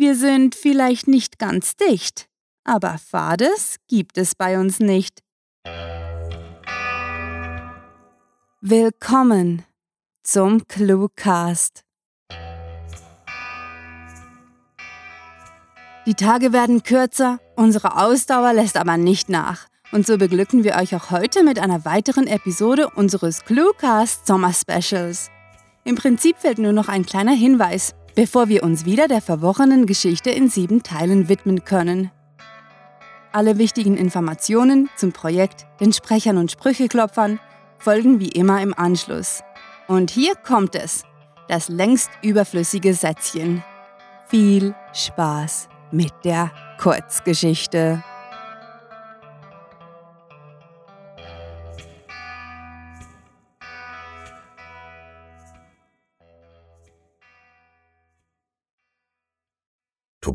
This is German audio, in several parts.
Wir sind vielleicht nicht ganz dicht, aber Fades gibt es bei uns nicht. Willkommen zum Cluecast. Die Tage werden kürzer, unsere Ausdauer lässt aber nicht nach. Und so beglücken wir euch auch heute mit einer weiteren Episode unseres Cluecast Sommer Specials. Im Prinzip fehlt nur noch ein kleiner Hinweis, bevor wir uns wieder der verworrenen Geschichte in sieben Teilen widmen können. Alle wichtigen Informationen zum Projekt, den Sprechern und Sprücheklopfern folgen wie immer im Anschluss. Und hier kommt es, das längst überflüssige Sätzchen. Viel Spaß mit der Kurzgeschichte.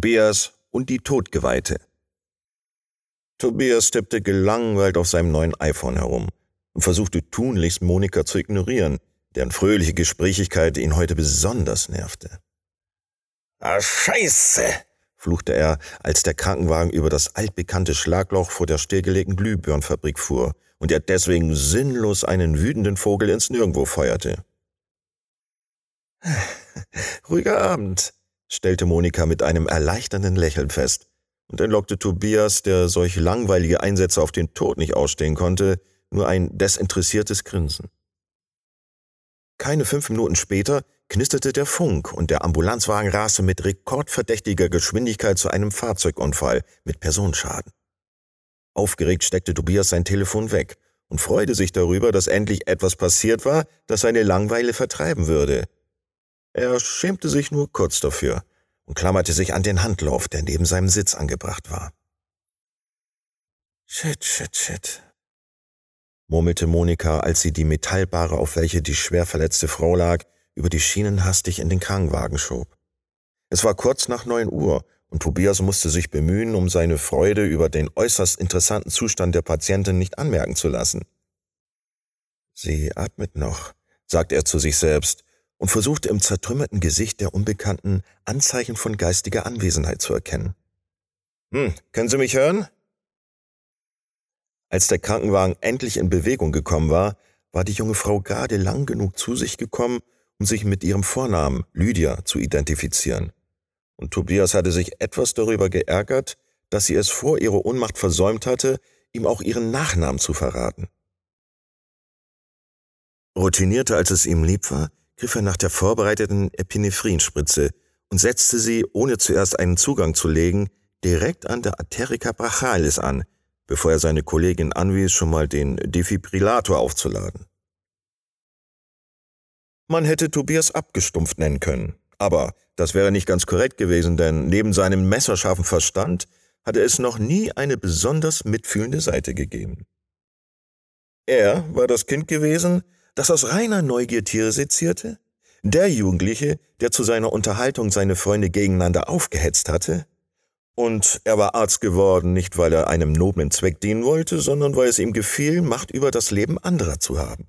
Tobias und die Todgeweihte. Tobias tippte gelangweilt auf seinem neuen iPhone herum und versuchte tunlichst Monika zu ignorieren, deren fröhliche Gesprächigkeit ihn heute besonders nervte. Ah, Scheiße! fluchte er, als der Krankenwagen über das altbekannte Schlagloch vor der stillgelegten Glühbirnenfabrik fuhr und er deswegen sinnlos einen wütenden Vogel ins Nirgendwo feuerte. Ruhiger Abend, stellte Monika mit einem erleichternden Lächeln fest und entlockte Tobias, der solch langweilige Einsätze auf den Tod nicht ausstehen konnte, nur ein desinteressiertes Grinsen. Keine fünf Minuten später knisterte der Funk und der Ambulanzwagen raste mit rekordverdächtiger Geschwindigkeit zu einem Fahrzeugunfall mit Personenschaden. Aufgeregt steckte Tobias sein Telefon weg und freute sich darüber, dass endlich etwas passiert war, das seine Langweile vertreiben würde. Er schämte sich nur kurz dafür und klammerte sich an den Handlauf, der neben seinem Sitz angebracht war. Shit, shit, shit, murmelte Monika, als sie die Metallbare, auf welche die schwer verletzte Frau lag, über die Schienen hastig in den Krankenwagen schob. Es war kurz nach neun Uhr und Tobias musste sich bemühen, um seine Freude über den äußerst interessanten Zustand der Patientin nicht anmerken zu lassen. Sie atmet noch, sagte er zu sich selbst und versuchte im zertrümmerten Gesicht der Unbekannten Anzeichen von geistiger Anwesenheit zu erkennen. Hm, können Sie mich hören? Als der Krankenwagen endlich in Bewegung gekommen war, war die junge Frau gerade lang genug zu sich gekommen, um sich mit ihrem Vornamen Lydia zu identifizieren. Und Tobias hatte sich etwas darüber geärgert, dass sie es vor ihrer Ohnmacht versäumt hatte, ihm auch ihren Nachnamen zu verraten. Routinierter als es ihm lieb war, griff er nach der vorbereiteten Epinephrinspritze und setzte sie, ohne zuerst einen Zugang zu legen, direkt an der Arterica brachialis an, bevor er seine Kollegin anwies, schon mal den Defibrillator aufzuladen. Man hätte Tobias abgestumpft nennen können, aber das wäre nicht ganz korrekt gewesen, denn neben seinem messerscharfen Verstand hatte es noch nie eine besonders mitfühlende Seite gegeben. Er war das Kind gewesen, das aus reiner Neugier Tiere sezierte, der Jugendliche, der zu seiner Unterhaltung seine Freunde gegeneinander aufgehetzt hatte, und er war Arzt geworden, nicht weil er einem noblen Zweck dienen wollte, sondern weil es ihm gefiel, Macht über das Leben anderer zu haben.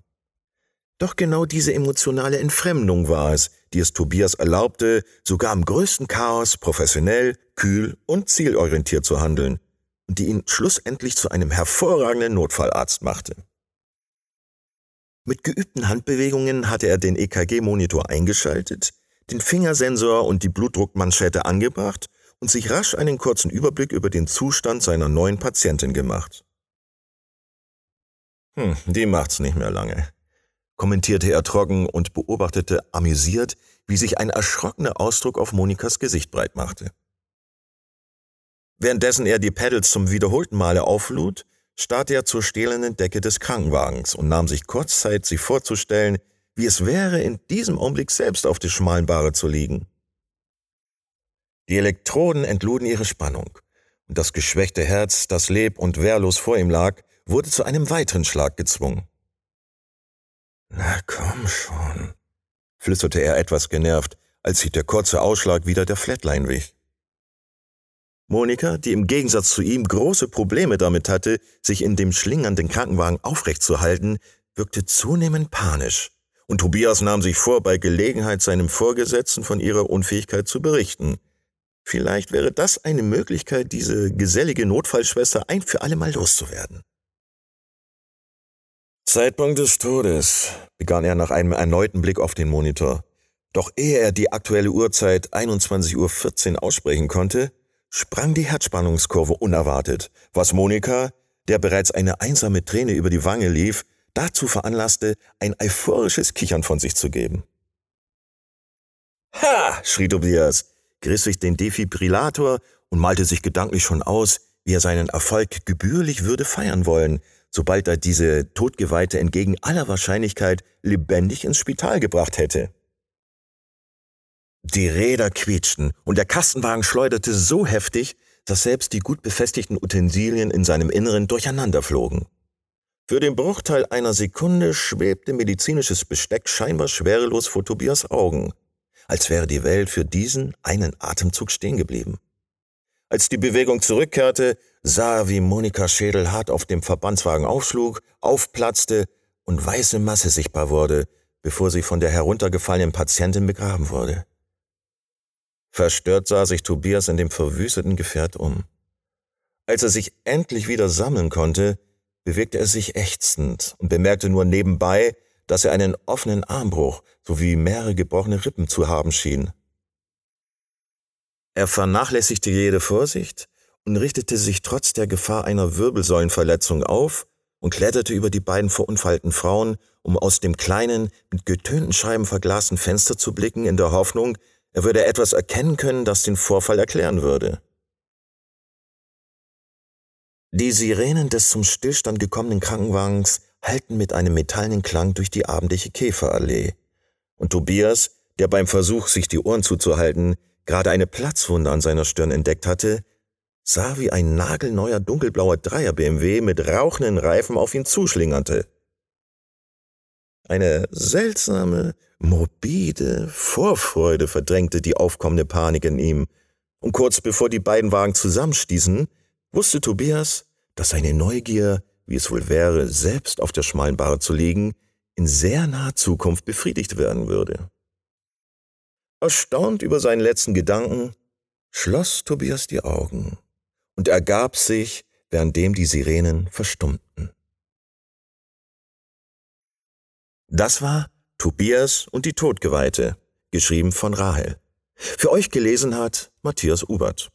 Doch genau diese emotionale Entfremdung war es, die es Tobias erlaubte, sogar im größten Chaos professionell, kühl und zielorientiert zu handeln, und die ihn schlussendlich zu einem hervorragenden Notfallarzt machte. Mit geübten Handbewegungen hatte er den EKG-Monitor eingeschaltet, den Fingersensor und die Blutdruckmanschette angebracht und sich rasch einen kurzen Überblick über den Zustand seiner neuen Patientin gemacht. Hm, die macht's nicht mehr lange, kommentierte er trocken und beobachtete amüsiert, wie sich ein erschrockener Ausdruck auf Monikas Gesicht breit machte. Währenddessen er die Pedals zum wiederholten Male auflud, starrte er zur stählernen Decke des Krankenwagens und nahm sich kurz Zeit, sich vorzustellen, wie es wäre, in diesem Augenblick selbst auf der schmalen Bahre zu liegen. Die Elektroden entluden ihre Spannung, und das geschwächte Herz, das leb- und wehrlos vor ihm lag, wurde zu einem weiteren Schlag gezwungen. Na komm schon, flüsterte er etwas genervt, als sich der kurze Ausschlag wieder der Flatline wich. Monika, die im Gegensatz zu ihm große Probleme damit hatte, sich in dem schlingernden Krankenwagen aufrechtzuhalten, wirkte zunehmend panisch, und Tobias nahm sich vor, bei Gelegenheit seinem Vorgesetzten von ihrer Unfähigkeit zu berichten. Vielleicht wäre das eine Möglichkeit, diese gesellige Notfallschwester ein für alle Mal loszuwerden. Zeitpunkt des Todes, begann er nach einem erneuten Blick auf den Monitor. Doch ehe er die aktuelle Uhrzeit 21.14 Uhr aussprechen konnte, sprang die Herzspannungskurve unerwartet, was Monika, der bereits eine einsame Träne über die Wange lief, dazu veranlasste, ein euphorisches Kichern von sich zu geben. Ha! schrie Tobias, griff sich den Defibrillator und malte sich gedanklich schon aus, wie er seinen Erfolg gebührlich würde feiern wollen, sobald er diese Todgeweihte entgegen aller Wahrscheinlichkeit lebendig ins Spital gebracht hätte. Die Räder quietschten und der Kastenwagen schleuderte so heftig, dass selbst die gut befestigten Utensilien in seinem Inneren durcheinander flogen. Für den Bruchteil einer Sekunde schwebte medizinisches Besteck scheinbar schwerelos vor Tobias Augen, als wäre die Welt für diesen einen Atemzug stehen geblieben. Als die Bewegung zurückkehrte, sah er, wie Monika Schädel hart auf dem Verbandswagen aufschlug, aufplatzte und weiße Masse sichtbar wurde, bevor sie von der heruntergefallenen Patientin begraben wurde. Verstört sah sich Tobias in dem verwüsteten Gefährt um. Als er sich endlich wieder sammeln konnte, bewegte er sich ächzend und bemerkte nur nebenbei, dass er einen offenen Armbruch sowie mehrere gebrochene Rippen zu haben schien. Er vernachlässigte jede Vorsicht und richtete sich trotz der Gefahr einer Wirbelsäulenverletzung auf und kletterte über die beiden verunfallten Frauen, um aus dem kleinen, mit getönten Scheiben verglasten Fenster zu blicken, in der Hoffnung, er würde etwas erkennen können, das den Vorfall erklären würde. Die Sirenen des zum Stillstand gekommenen Krankenwagens hallten mit einem metallenen Klang durch die abendliche Käferallee. Und Tobias, der beim Versuch, sich die Ohren zuzuhalten, gerade eine Platzwunde an seiner Stirn entdeckt hatte, sah, wie ein nagelneuer dunkelblauer Dreier BMW mit rauchenden Reifen auf ihn zuschlingerte. Eine seltsame, morbide Vorfreude verdrängte die aufkommende Panik in ihm, und kurz bevor die beiden Wagen zusammenstießen, wusste Tobias, dass seine Neugier, wie es wohl wäre, selbst auf der schmalen Bahre zu liegen, in sehr naher Zukunft befriedigt werden würde. Erstaunt über seinen letzten Gedanken, schloss Tobias die Augen und ergab sich, währenddem die Sirenen verstummten. Das war Tobias und die Todgeweihte, geschrieben von Rahel. Für euch gelesen hat Matthias Ubert.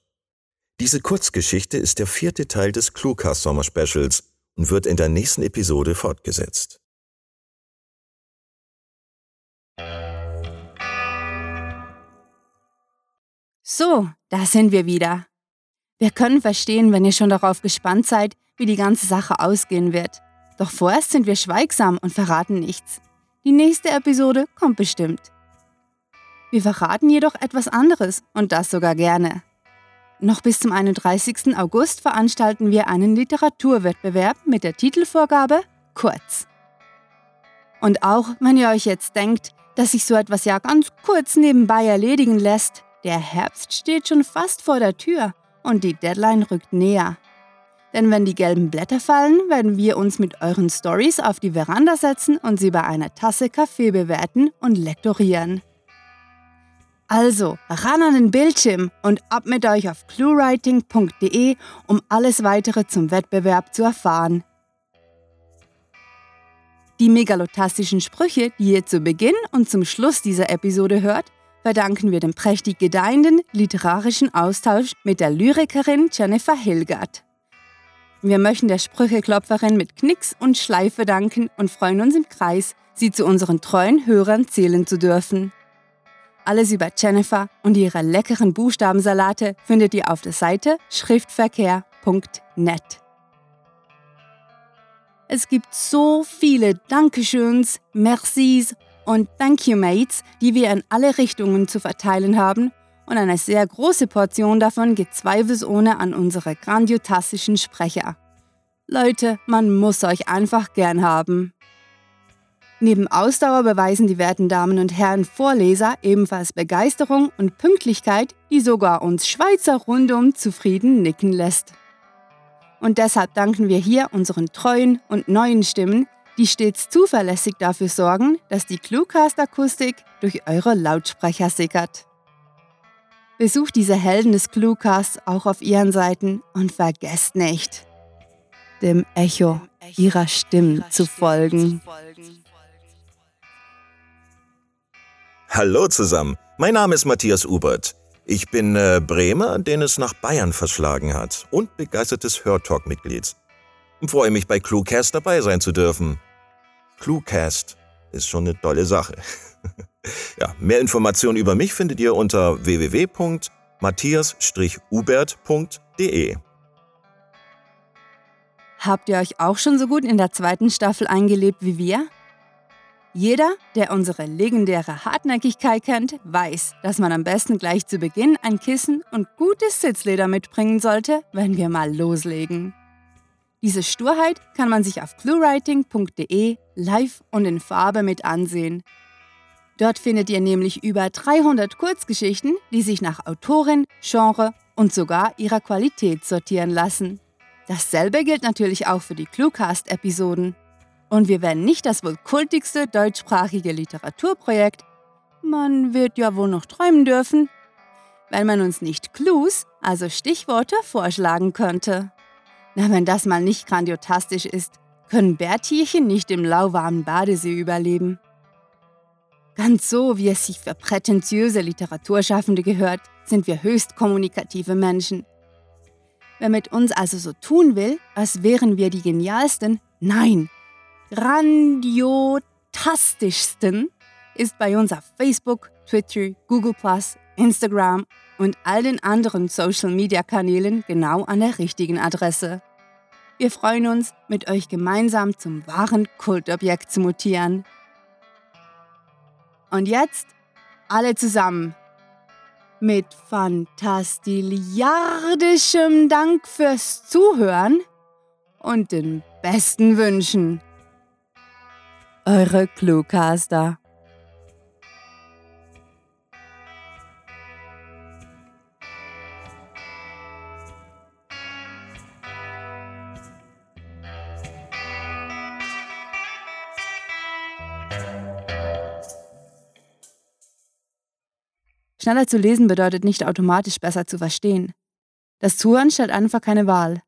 Diese Kurzgeschichte ist der vierte Teil des Cluecast Sommer Specials und wird in der nächsten Episode fortgesetzt. So, da sind wir wieder. Wir können verstehen, wenn ihr schon darauf gespannt seid, wie die ganze Sache ausgehen wird. Doch vorerst sind wir schweigsam und verraten nichts. Die nächste Episode kommt bestimmt. Wir verraten jedoch etwas anderes und das sogar gerne. Noch bis zum 31. August veranstalten wir einen Literaturwettbewerb mit der Titelvorgabe Kurz. Und auch wenn ihr euch jetzt denkt, dass sich so etwas ja ganz kurz nebenbei erledigen lässt, der Herbst steht schon fast vor der Tür und die Deadline rückt näher. Denn wenn die gelben Blätter fallen, werden wir uns mit euren Stories auf die Veranda setzen und sie bei einer Tasse Kaffee bewerten und lektorieren. Also, ran an den Bildschirm und ab mit euch auf cluewriting.de, um alles weitere zum Wettbewerb zu erfahren. Die megalotastischen Sprüche, die ihr zu Beginn und zum Schluss dieser Episode hört, verdanken wir dem prächtig gedeihenden literarischen Austausch mit der Lyrikerin Jennifer Hilgert. Wir möchten der Sprücheklopferin mit Knicks und Schleife danken und freuen uns im Kreis, sie zu unseren treuen Hörern zählen zu dürfen. Alles über Jennifer und ihre leckeren Buchstabensalate findet ihr auf der Seite schriftverkehr.net. Es gibt so viele Dankeschöns, Mercis und Thank you Mates, die wir in alle Richtungen zu verteilen haben und eine sehr große Portion davon geht zweifelsohne an unsere grandiotastischen Sprecher. Leute, man muss euch einfach gern haben. Neben Ausdauer beweisen die werten Damen und Herren Vorleser ebenfalls Begeisterung und Pünktlichkeit, die sogar uns Schweizer rundum zufrieden nicken lässt. Und deshalb danken wir hier unseren treuen und neuen Stimmen, die stets zuverlässig dafür sorgen, dass die Cluecast-Akustik durch eure Lautsprecher sickert. Besucht diese Helden des Cluecasts auch auf ihren Seiten und vergesst nicht, dem Echo ihrer Stimmen zu folgen. Hallo zusammen, mein Name ist Matthias Ubert. Ich bin äh, Bremer, den es nach Bayern verschlagen hat und begeistertes Hörtalk-Mitglied. Freue mich bei Cluecast dabei sein zu dürfen. Cluecast ist schon eine tolle Sache. ja, mehr Informationen über mich findet ihr unter www.matthias-ubert.de. Habt ihr euch auch schon so gut in der zweiten Staffel eingelebt wie wir? Jeder, der unsere legendäre Hartnäckigkeit kennt, weiß, dass man am besten gleich zu Beginn ein Kissen und gutes Sitzleder mitbringen sollte, wenn wir mal loslegen. Diese Sturheit kann man sich auf cluewriting.de live und in Farbe mit ansehen. Dort findet ihr nämlich über 300 Kurzgeschichten, die sich nach Autorin, Genre und sogar ihrer Qualität sortieren lassen. Dasselbe gilt natürlich auch für die Cluecast-Episoden. Und wir werden nicht das wohl kultigste deutschsprachige Literaturprojekt, man wird ja wohl noch träumen dürfen, weil man uns nicht Clues, also Stichworte, vorschlagen könnte. Na, wenn das mal nicht grandiotastisch ist, können Bärtierchen nicht im lauwarmen Badesee überleben. Ganz so, wie es sich für prätentiöse Literaturschaffende gehört, sind wir höchst kommunikative Menschen. Wer mit uns also so tun will, als wären wir die genialsten, nein, grandiotastischsten ist bei uns auf Facebook, Twitter, Google, Instagram und all den anderen Social-Media-Kanälen genau an der richtigen Adresse. Wir freuen uns, mit euch gemeinsam zum wahren Kultobjekt zu mutieren. Und jetzt alle zusammen mit fantastiliardischem Dank fürs Zuhören und den besten Wünschen. Eure Cluecaster. Schneller zu lesen bedeutet nicht automatisch besser zu verstehen. Das Zuhören stellt einfach keine Wahl.